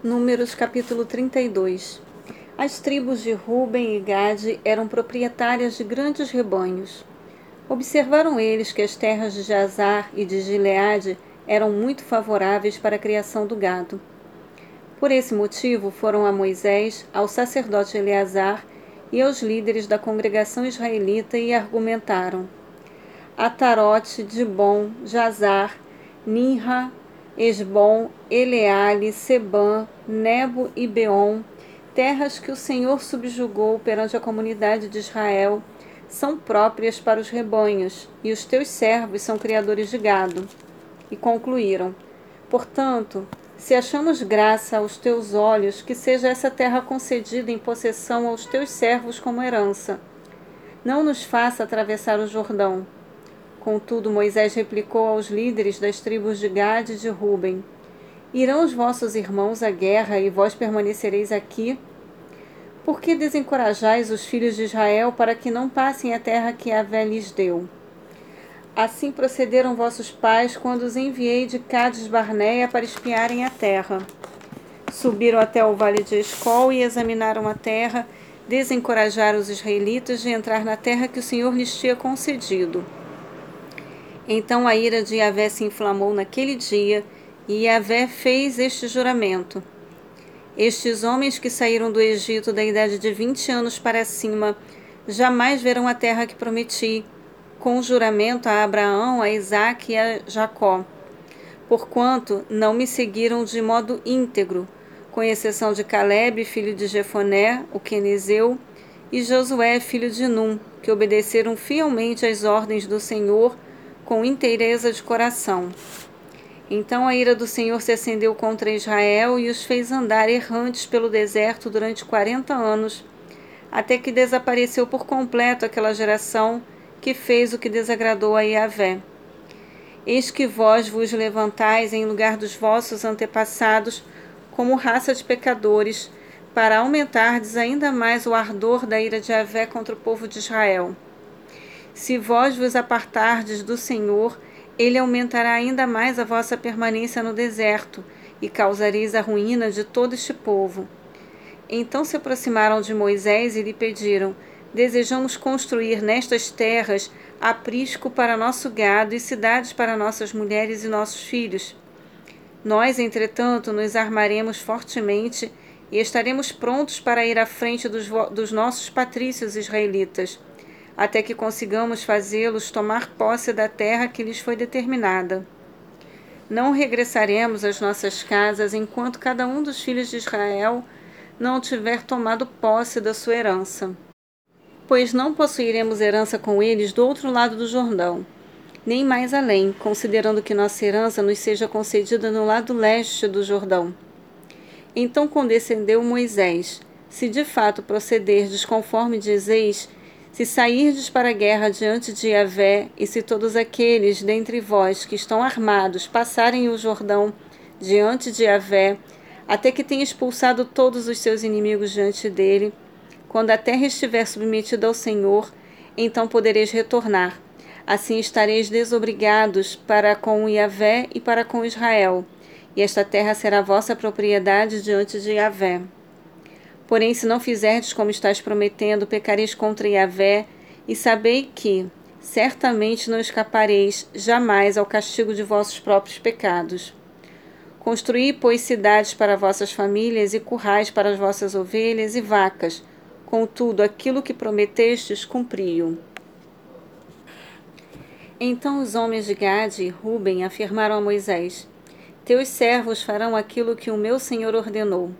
Números capítulo 32 As tribos de Ruben e Gade eram proprietárias de grandes rebanhos. Observaram eles que as terras de Jazar e de Gileade eram muito favoráveis para a criação do gado. Por esse motivo foram a Moisés, ao sacerdote Eleazar e aos líderes da congregação israelita e argumentaram: Atarote, Dibon, Jazar, Ninra, Esbom, Eleale, Sebã, Nebo e Beon, terras que o Senhor subjugou perante a comunidade de Israel, são próprias para os rebanhos, e os teus servos são criadores de gado. E concluíram: Portanto, se achamos graça aos teus olhos, que seja essa terra concedida em possessão aos teus servos como herança. Não nos faça atravessar o Jordão Contudo, Moisés replicou aos líderes das tribos de Gade e de Ruben: Irão os vossos irmãos à guerra e vós permanecereis aqui? Por que desencorajais os filhos de Israel para que não passem a terra que Avé lhes deu? Assim procederam vossos pais quando os enviei de Cades Barneia para espiarem a terra. Subiram até o vale de Escol e examinaram a terra, desencorajaram os israelitas de entrar na terra que o Senhor lhes tinha concedido. Então a ira de Yahvé se inflamou naquele dia, e Yahvé fez este juramento. Estes homens que saíram do Egito da idade de vinte anos para cima jamais verão a terra que prometi, com juramento a Abraão, a Isaque e a Jacó, porquanto não me seguiram de modo íntegro, com exceção de Caleb, filho de Jefoné, o quenezeu, e Josué, filho de Num, que obedeceram fielmente às ordens do Senhor, com inteireza de coração. Então a ira do Senhor se acendeu contra Israel e os fez andar errantes pelo deserto durante quarenta anos, até que desapareceu por completo aquela geração que fez o que desagradou a Yahvé. Eis que vós vos levantais em lugar dos vossos antepassados como raça de pecadores, para aumentardes ainda mais o ardor da ira de Yahvé contra o povo de Israel. Se vós vos apartardes do Senhor, ele aumentará ainda mais a vossa permanência no deserto e causareis a ruína de todo este povo. Então se aproximaram de Moisés e lhe pediram: Desejamos construir nestas terras aprisco para nosso gado e cidades para nossas mulheres e nossos filhos. Nós, entretanto, nos armaremos fortemente e estaremos prontos para ir à frente dos, dos nossos patrícios israelitas até que consigamos fazê-los tomar posse da terra que lhes foi determinada. Não regressaremos às nossas casas enquanto cada um dos filhos de Israel não tiver tomado posse da sua herança. Pois não possuiremos herança com eles do outro lado do Jordão, nem mais além, considerando que nossa herança nos seja concedida no lado leste do Jordão. Então condescendeu Moisés: Se de fato procederdes conforme dizeis, se sairdes para a guerra diante de Yahvé, e se todos aqueles dentre vós que estão armados passarem o Jordão diante de Yahvé, até que tenha expulsado todos os seus inimigos diante dele, quando a terra estiver submetida ao Senhor, então podereis retornar. Assim estareis desobrigados para com Yahvé e para com Israel, e esta terra será vossa propriedade diante de Yahvé. Porém, se não fizerdes como estás prometendo, pecareis contra Yahvé, e sabei que, certamente não escapareis jamais ao castigo de vossos próprios pecados. Construí, pois, cidades para vossas famílias e currais para as vossas ovelhas e vacas. Contudo, aquilo que prometestes, cumpriu. Então os homens de Gade e Ruben afirmaram a Moisés: Teus servos farão aquilo que o meu senhor ordenou.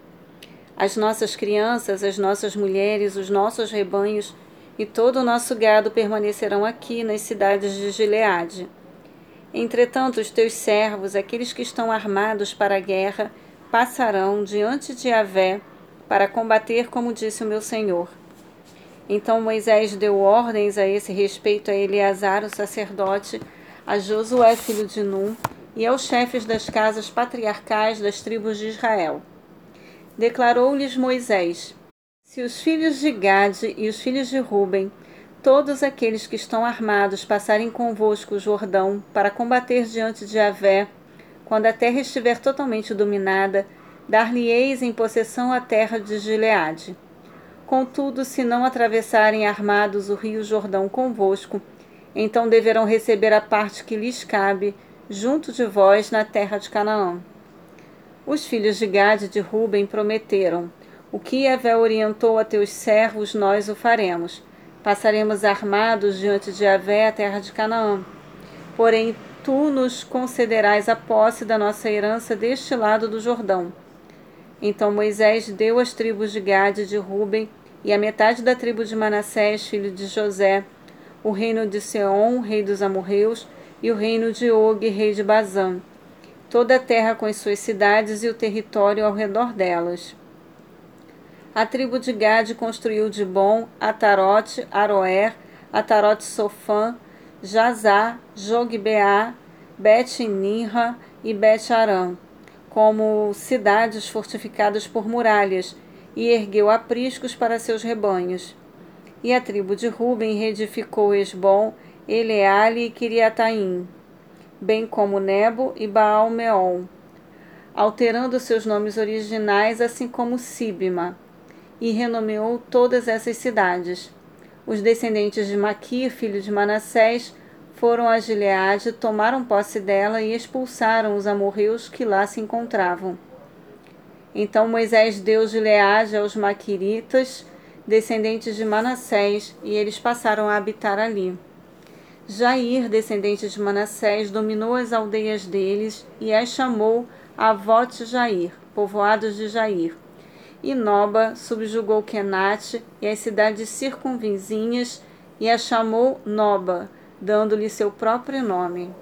As nossas crianças, as nossas mulheres, os nossos rebanhos e todo o nosso gado permanecerão aqui nas cidades de Gileade. Entretanto, os teus servos, aqueles que estão armados para a guerra, passarão diante de Avé para combater, como disse o meu senhor. Então Moisés deu ordens a esse respeito a Eleazar, o sacerdote, a Josué, filho de Num, e aos chefes das casas patriarcais das tribos de Israel declarou-lhes Moisés: Se os filhos de Gade e os filhos de Ruben, todos aqueles que estão armados, passarem convosco o Jordão para combater diante de Avé, quando a terra estiver totalmente dominada, dar-lhe-eis em possessão a terra de Gileade. Contudo, se não atravessarem armados o rio Jordão convosco, então deverão receber a parte que lhes cabe, junto de vós, na terra de Canaã. Os filhos de Gade e de Ruben prometeram: O que Evé orientou a teus servos, nós o faremos. Passaremos armados diante de Evé a terra de Canaã. Porém, tu nos concederás a posse da nossa herança deste lado do Jordão. Então Moisés deu às tribos de Gade e de Ruben e a metade da tribo de Manassés, filho de José, o reino de Seom, rei dos amorreus, e o reino de Og, rei de Bazã, toda a terra com as suas cidades e o território ao redor delas. A tribo de Gade construiu de bom Atarote, Aroer, Atarote Sofã, Jazá, Jogbeá, Bet-Ninra e Bet-Aram, como cidades fortificadas por muralhas, e ergueu apriscos para seus rebanhos. E a tribo de Ruben reedificou Esbom, Eleale e Kiriataim, bem como Nebo e Baal-Meol, alterando seus nomes originais, assim como Sibma, e renomeou todas essas cidades. Os descendentes de Maquir, filho de Manassés, foram a Gileade, tomaram posse dela e expulsaram os amorreus que lá se encontravam. Então Moisés deu Gileade aos Maquiritas, descendentes de Manassés, e eles passaram a habitar ali. Jair, descendente de Manassés, dominou as aldeias deles e as chamou Avote Jair, povoados de Jair. E Noba subjugou Kenate e as cidades circunvizinhas e a chamou Noba, dando-lhe seu próprio nome.